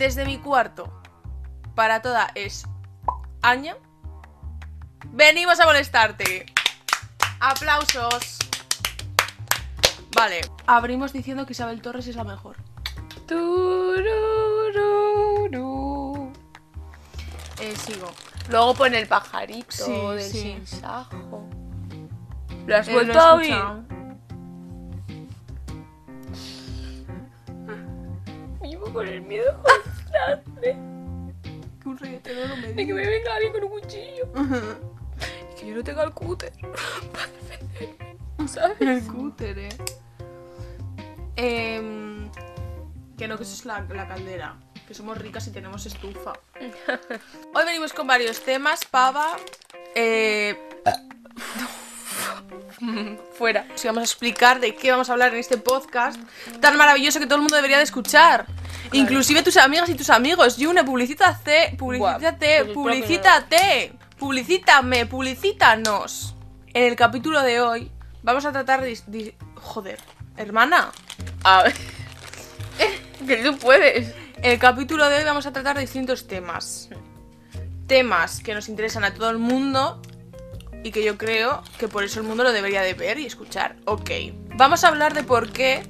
Desde mi cuarto para toda es Aña. Venimos a molestarte. Aplausos. Vale, abrimos diciendo que Isabel Torres es la mejor. Turururu. Eh, sigo. Luego pone el pajarito Sí, del sí. sinsajo. ¿Lo has Eh, lo vuelto a oír? Vivo con el miedo constante Que un reggaetonero no me de que diga. me venga alguien con un cuchillo. Y que yo no tenga el cúter para defenderme. ¿Sabes? El cúter, eh. Em, que no, que eso es la, la caldera. Que somos ricas y tenemos estufa. Hoy venimos con varios temas, pava. Eh, Fuera. os vamos a explicar de qué vamos a hablar en este podcast tan maravilloso que todo el mundo debería de escuchar. Inclusive tus amigas y tus amigos. Yune, publicítate, publicítate, pues publicítate. Publicítame, publicítanos. En el capítulo de hoy vamos a tratar de... de- joder, hermana. A ver. que tú puedes. En el capítulo de hoy vamos a tratar distintos temas. Temas que nos interesan a todo el mundo y que yo creo que por eso el mundo lo debería de ver y escuchar. Ok. Vamos a hablar de por qué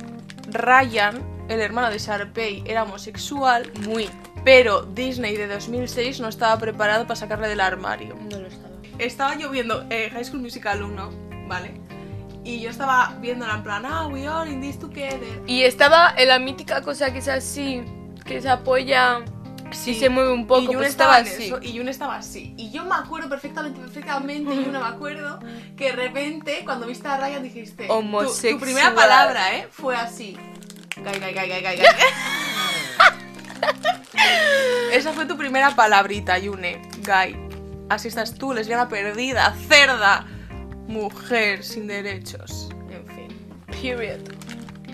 Ryan, el hermano de Sharpay, era homosexual, Muy. pero Disney de 2006 no estaba preparado para sacarle del armario. No lo estaba. Estaba yo viendo eh, High School Musical 1, ¿vale? Y yo estaba viéndola en plan, ah, we all in this together. Y estaba en la mítica cosa que es así, que se apoya si se mueve un poco, y Yune pues estaba, así. eso, y Yune estaba así. Y yo me acuerdo perfectamente, perfectamente, Yune, me acuerdo que de repente, cuando viste a Ryan, dijiste... tu- Tu, Homosexual. primera palabra, ¿eh? Fue así. Gay, gay, gay, gay, gay, gay. Esa fue tu primera palabrita, Yune. Gay. Así estás tú, lesbiana perdida, cerda, mujer sin derechos. En fin. Period.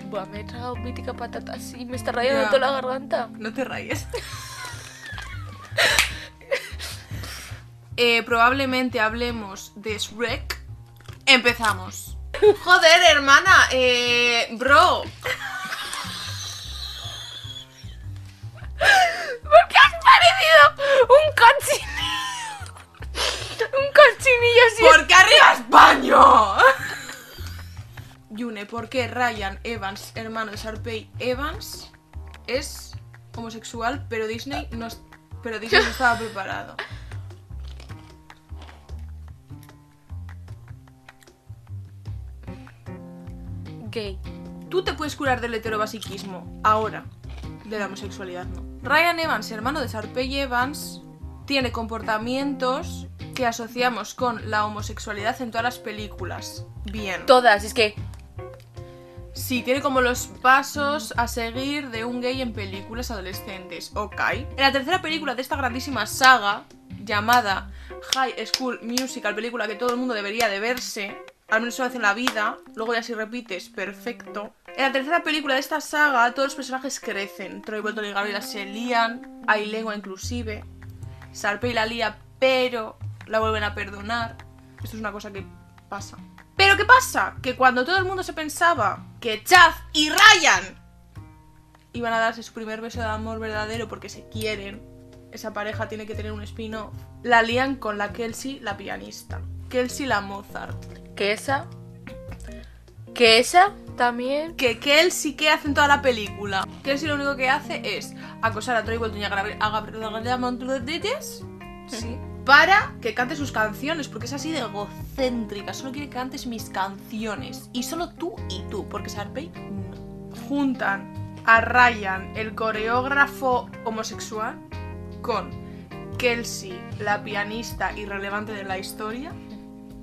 Buah, me he tragado mítica patata así, me está rayando Ya. toda la garganta. No te rayes. Eh, probablemente hablemos de Shrek. Empezamos. Joder, hermana. Eh, bro. Un cochinillo? un cochinillo así. ¿Por qué arriba España? Yune, ¿por qué Ryan Evans, hermano de Sharpay Evans, es homosexual, pero Disney no, pero Disney no estaba preparado? Gay. Tú te puedes curar del heterobasiquismo, ahora. De la homosexualidad, no. Ryan Evans, hermano de Sharpay Evans, tiene comportamientos que asociamos con la homosexualidad en todas las películas. Bien. Todas, es que. Sí, tiene como los pasos a seguir de un gay en películas adolescentes. Ok. En la tercera película de esta grandísima saga, llamada High School Musical, película que todo el mundo debería de verse, al menos una vez en la vida, luego ya si repites, perfecto. En la tercera película de esta saga, todos los personajes crecen. Troy Bolton y Gabriela se lían, hay lengua inclusive. Sarpey la lía, pero la vuelven a perdonar. Esto es una cosa que pasa. Pero ¿qué pasa? Que cuando todo el mundo se pensaba que Chaz y Ryan iban a darse su primer beso de amor verdadero porque se quieren, esa pareja tiene que tener un spin-off, la lían con la Kelsey, la pianista. Kelsey, la Mozart. Que esa. Que esa también. Que Kelsey, ¿qué hace en toda la película? Kelsey lo único que hace es acosar a Troy Bolton y a Gabriel- Sí. para que cante sus canciones, porque es así de egocéntrica. Solo quiere que cantes mis canciones. Y solo tú y tú, porque Sharpay no. Juntan a Ryan, el coreógrafo homosexual, con Kelsey, la pianista irrelevante de la historia,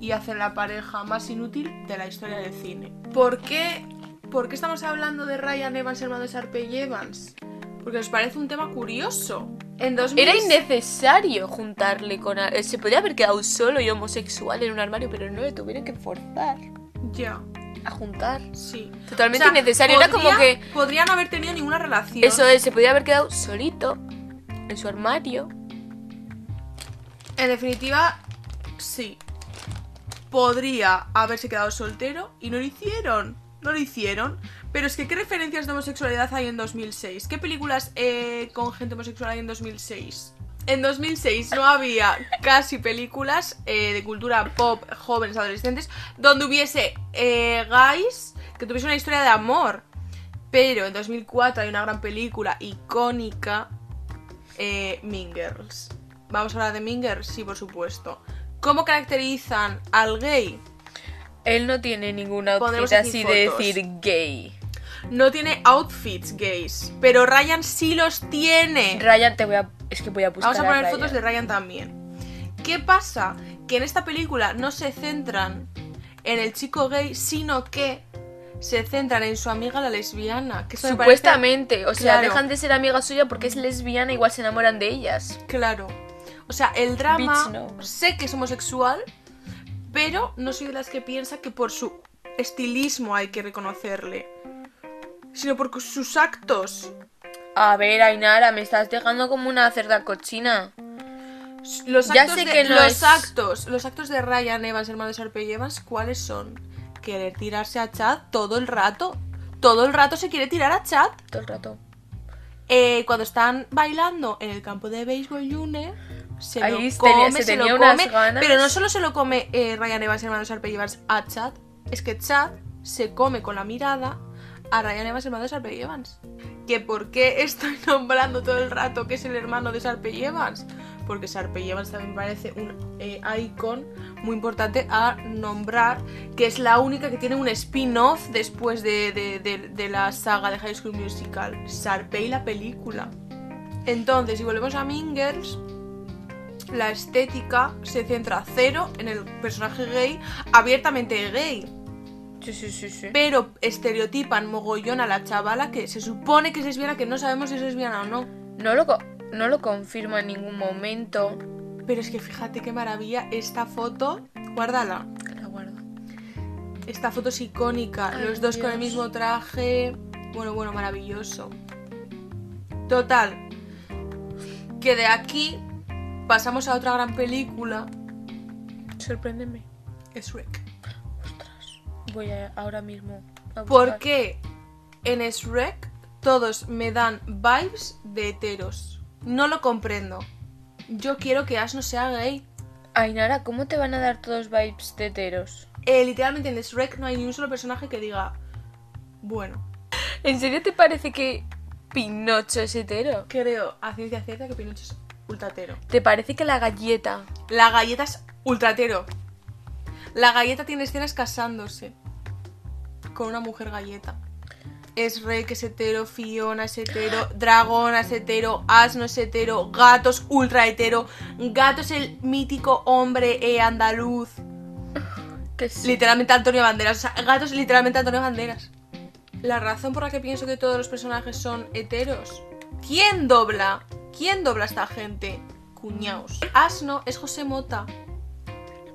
y hacen la pareja más inútil de la historia del cine. ¿Por qué, ¿Por qué estamos hablando de Ryan Evans, hermano de Sharpay Evans? Porque nos parece un tema curioso. En 2000... Era innecesario juntarle con. a- Se podía haber quedado solo y homosexual en un armario, pero no le tuvieron que forzar Ya, a juntar. sí. Totalmente O sea, innecesario. Era como podría- que. Podría no haber tenido ninguna relación. Eso es, se podía haber quedado solito en su armario. En definitiva, sí. Podría haberse quedado soltero y no lo hicieron. no lo hicieron. Pero es que, ¿qué referencias de homosexualidad hay en 2006? ¿Qué películas eh, con gente homosexual hay en 2006? En 2006 no había casi películas eh, de cultura pop, jóvenes, adolescentes, donde hubiese eh, guys que tuviese una historia de amor. Pero en 2004 hay una gran película icónica, eh. ¿Vamos a hablar de Mean Girls? Sí, por supuesto. ¿Cómo caracterizan al gay? Él no tiene ningún outfit Pondremos aquí así de fotos. decir gay. No tiene outfits gays, pero Ryan sí los tiene. Ryan, te voy a. Es que voy a buscar. Vamos a poner fotos de Ryan también. ¿Qué pasa? Que en esta película no se centran en el chico gay, sino que se centran en su amiga la lesbiana. Que eso me parece- Supuestamente, o sea, Claro. dejan de ser amiga suya porque es lesbiana, igual se enamoran de ellas. Claro. O sea, el drama, no. sé que es homosexual, pero no soy de las que piensa que por su estilismo hay que reconocerle. Sino por sus actos. A ver, Ainara, me estás dejando como una cerda cochina. Los Ya actos sé de, que no los es- actos, los actos de Ryan Evans, hermano de Sarpe Evans, ¿cuáles son? Querer tirarse a Chad todo el rato. Todo el rato se quiere tirar a Chad. Todo el rato. Eh, cuando están bailando en el campo de béisbol Junior, se Ahí lo tenía- come, se lo come. ganas. Pero no solo se lo come eh, Ryan Evans, hermano de Sarpe Evans, a Chad, es que Chad se come con la mirada a Ryan Evans, hermano de Sarpe Evans. ¿Que por qué estoy nombrando todo el rato que es el hermano de Sarpe Evans? Porque Sarpe Evans también parece un eh, icon muy importante a nombrar, que es la única que tiene un spin-off después de, de- de- de la saga de High School Musical. Sarpey la película. Entonces, si volvemos a Mean Girls, la estética se centra cero en el personaje gay, abiertamente gay, Sí, sí, sí, sí. pero estereotipan mogollón a la chavala que se supone que es lesbiana, que no sabemos si es lesbiana o no. No lo, no lo confirma en ningún momento. Pero es que fíjate qué maravilla esta foto. Guárdala. La guardo. Esta foto es icónica. Ay, Los dos con el mismo traje. Bueno, bueno, maravilloso. Total. Que de aquí pasamos a otra gran película. Sorpréndeme. Es Shrek. Ostras. Voy a, ahora mismo. a buscar. ¿Por qué en Shrek todos me dan vibes de heteros? No lo comprendo. Yo quiero que Ash no sea gay. Ainara, ¿cómo te van a dar todos vibes de heteros? Eh, literalmente en Shrek no hay ni un solo personaje que diga, bueno, ¿En serio te parece que Pinocho es hetero? creo a ciencia cierta que Pinocho es ultratero. ¿Te parece que la galleta La galleta es ultratero. La galleta tiene escenas casándose con una mujer galleta. Es Rey que es hetero, Fiona es hetero, Dragona es hetero, Asno es hetero, Gato es ultra hetero, Gato es el mítico hombre eh, andaluz. que sí? Literalmente Antonio Banderas. O sea, Gato es literalmente Antonio Banderas. La razón por la que pienso que todos los personajes son heteros. ¿Quién dobla? ¿Quién dobla a esta gente? Cuñaos. Asno es José Mota.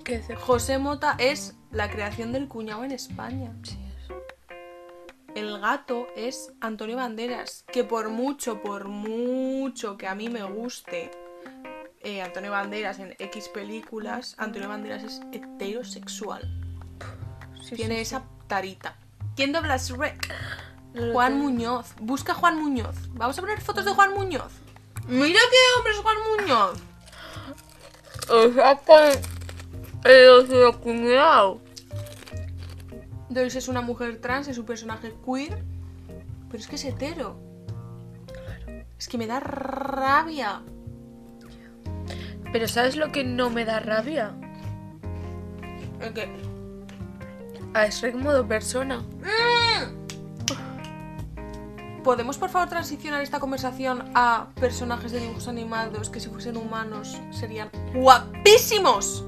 ¿Qué dice? José Mota es la creación del cuñado en España. Sí, es. El gato es Antonio Banderas, que por mucho, por mucho que a mí me guste eh, Antonio Banderas en X películas, Antonio Banderas es heterosexual. Sí, Tiene sí, esa tarita. ¿Quién dobla Shrek? Juan. Muñoz. Busca Juan Muñoz. Vamos a poner fotos de Juan Muñoz. Mira qué hombre es Juan Muñoz. O sea que... El cuñado. Doris es una mujer trans, es un personaje queer. Pero es que es hetero. Es que me da rabia. Pero ¿sabes lo que no me da rabia? ¿El qué? A Shrek modo persona. ¿Podemos por favor transicionar esta conversación a personajes de dibujos animados que si fuesen humanos serían guapísimos?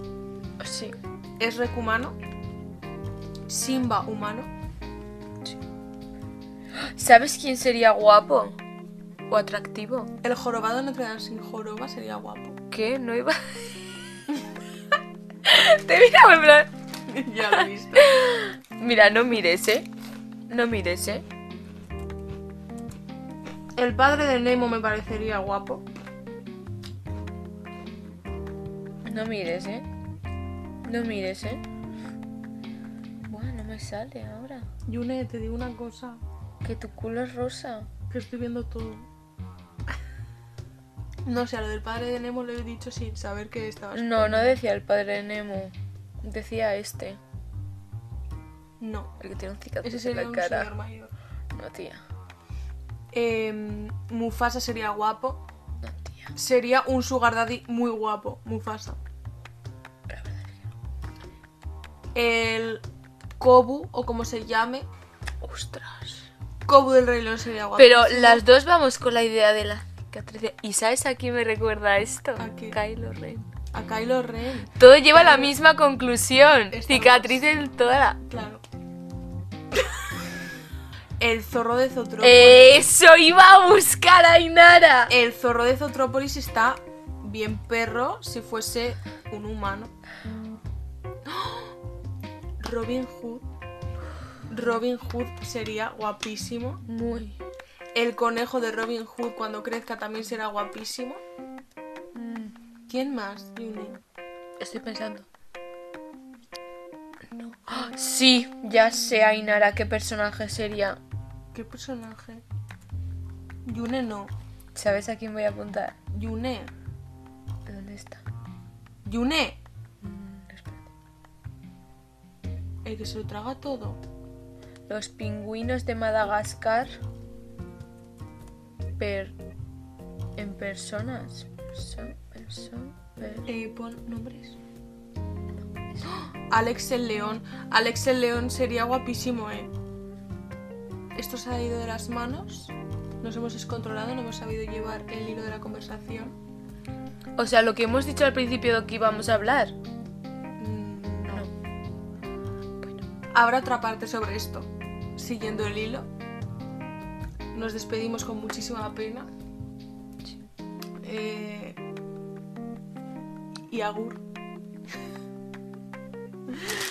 Sí. Es Rek humano. Simba humano. ¿Sabes quién sería guapo? O atractivo. El jorobado de Notre Dame sin joroba sería guapo. ¿Qué? No iba... Te mira en plan... ya lo he visto. Mira, no mires, ¿eh? No mires, ¿eh? El padre de Nemo me parecería guapo. No mires, ¿eh? No mires, ¿eh? Bueno, no me sale ahora. Yune, te digo una cosa. Que tu culo es rosa. Que estoy viendo todo. No sé, a lo del padre de Nemo lo he dicho sin saber que estabas. No, no decía el padre de Nemo. Decía este. No. El que tiene un cicatriz Ese en la un cara. señor mayor. No, tía. Em, Mufasa sería guapo. No, tía. Sería un sugar daddy muy guapo, Mufasa. El Kobu, o como se llame. Ostras. Kobu del Rey León sería guapo. Pero las dos vamos con la idea de la cicatriz. ¿Y sabes a quién me recuerda esto? ¿A qué? Kylo Ren. A Kylo Ren. Todo lleva a la misma conclusión. Estamos- Cicatriz en toda la... Claro. El zorro de Zotrópolis. Eso iba a buscar a Inara. El zorro de Zotrópolis está bien perro si fuese un humano. Robin Hood. Robin Hood sería guapísimo. Muy. El conejo de Robin Hood cuando crezca también será guapísimo. ¿Quién más? Yune? Estoy pensando. No. ¡Ah! Sí, ya sé, Ainara, qué personaje sería. ¿Qué personaje? Yune no. ¿Sabes a quién voy a apuntar? Yune. ¿Dónde está? Yune. Mm, espérate. El que se lo traga todo. Los pingüinos de Madagascar. Per. En personas. Perso- perso- per- Eh, pon nombres. Alex el León. Alex el León sería guapísimo, eh. Esto se ha ido de las manos. Nos hemos descontrolado, no hemos sabido llevar el hilo de la conversación. O sea, lo que hemos dicho al principio de que íbamos a hablar. Mm, no. Bueno, Habrá otra parte sobre esto. Siguiendo el hilo. Nos despedimos con muchísima pena. sí. Eh, y Agur.